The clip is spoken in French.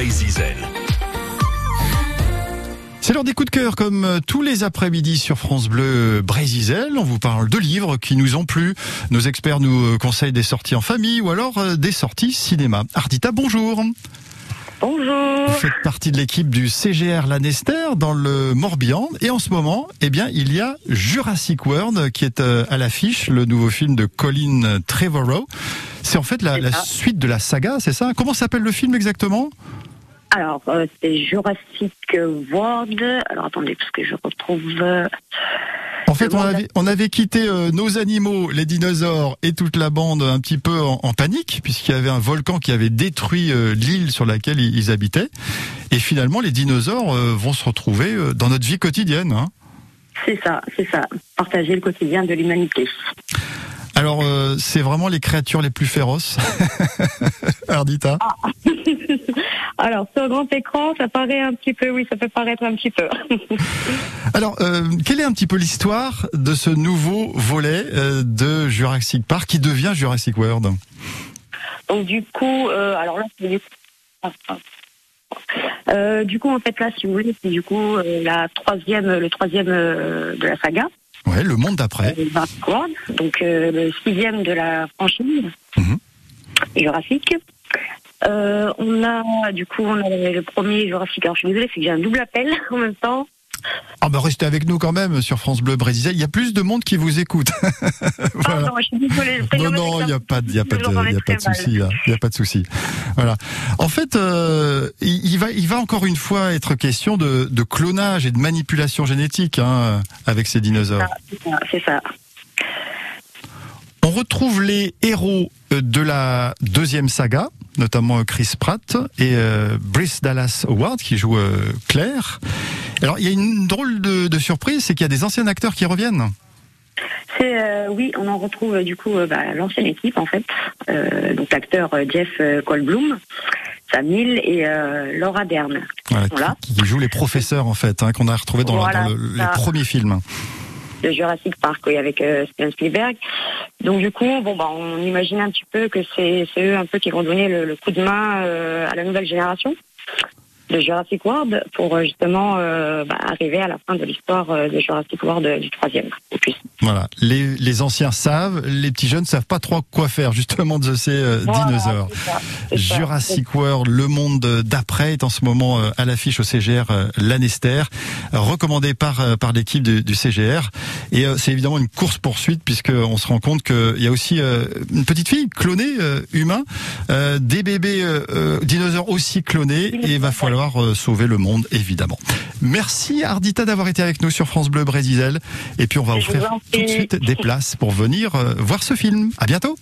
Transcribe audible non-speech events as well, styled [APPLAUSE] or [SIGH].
Zizel. C'est l'heure des coups de cœur, comme euh, tous les après-midi sur France Bleu Brésil. On vous parle de livres qui nous ont plu. Nos experts nous euh, conseillent des sorties en famille ou alors euh, des sorties cinéma. Ardita, bonjour. Bonjour. Vous faites partie de l'équipe du CGR Lanester dans le Morbihan. Et en ce moment, eh bien, il y a Jurassic World qui est à l'affiche, le nouveau film de Colin Trevorrow. C'est en fait la, la suite de la saga, c'est ça? Comment s'appelle le film exactement? Alors, euh, c'est Jurassic World. Alors, attendez, parce que je retrouve... Euh, en fait, on avait, on avait quitté euh, nos animaux, les dinosaures et toute la bande un petit peu en, en panique, puisqu'il y avait un volcan qui avait détruit l'île sur laquelle ils, habitaient. Et finalement, les dinosaures vont se retrouver dans notre vie quotidienne. Hein. C'est ça, c'est ça. Partager le quotidien de l'humanité. Alors, c'est vraiment les créatures les plus féroces, [LAUGHS] Ardita. Ah. [LAUGHS] Alors, sur grand écran, ça paraît un petit peu, oui, ça peut paraître un petit peu. [LAUGHS] Alors, euh, quelle est un petit peu l'histoire de ce nouveau volet euh, de Jurassic Park qui devient Jurassic World? Donc, du coup, euh, alors là, c'est du coup, en fait, là, si vous voulez, c'est du coup la troisième, le troisième de la saga. Ouais, le monde d'après. donc le sixième de la franchise mhm. Jurassic. Euh, on a, du coup, on a le premier Jurassic. Alors, je suis désolée, c'est que j'ai un double appel [LAUGHS] en même temps. Ah bah restez avec nous quand même sur France Bleu Brésil. Il y a plus de monde qui vous écoute. [LAUGHS] voilà. non, je suis désolée. Non, non, il n'y a pas il y a pas de, il y a pas de souci. Il n'y a pas de souci. Voilà. En fait, euh, il, va, il va encore une fois être question de, de clonage et de manipulation génétique hein, avec ces dinosaures. C'est ça. On retrouve les héros de la deuxième saga, notamment Chris Pratt et euh, Brice Dallas Howard qui joue euh, Claire. Alors il y a une drôle de, surprise, c'est qu'il y a des anciens acteurs qui reviennent. C'est euh, oui, on en retrouve du coup bah, l'ancienne équipe en fait, donc l'acteur Jeff Goldblum, Sam Neill et Laura Dern. Voilà, qui, joue les professeurs en fait, hein, qu'on a retrouvé dans, les premiers films de Jurassic Park oui, avec Steven Spielberg. Donc du coup, bon bah on imagine un petit peu que c'est eux un peu qui vont donner le, coup de main euh, à la nouvelle génération de Jurassic World pour euh, justement euh, bah, arriver à la fin de l'histoire de Jurassic World du troisième. Voilà, les, les, anciens savent, les petits jeunes savent pas trop quoi faire justement de ces dinosaures. Jurassic World, le monde d'après est en ce moment à l'affiche au CGR Lanester, recommandé par par l'équipe du, du, CGR. Et c'est évidemment une course poursuite puisque on se rend compte qu'il y a aussi une petite fille clonée humain, des bébés dinosaures aussi clonés, et il va falloir euh, sauver le monde, évidemment. Merci Ardita d'avoir été avec nous sur France Bleu Brésil. Et puis on va offrir tout de suite des places pour venir euh, voir ce film. À bientôt.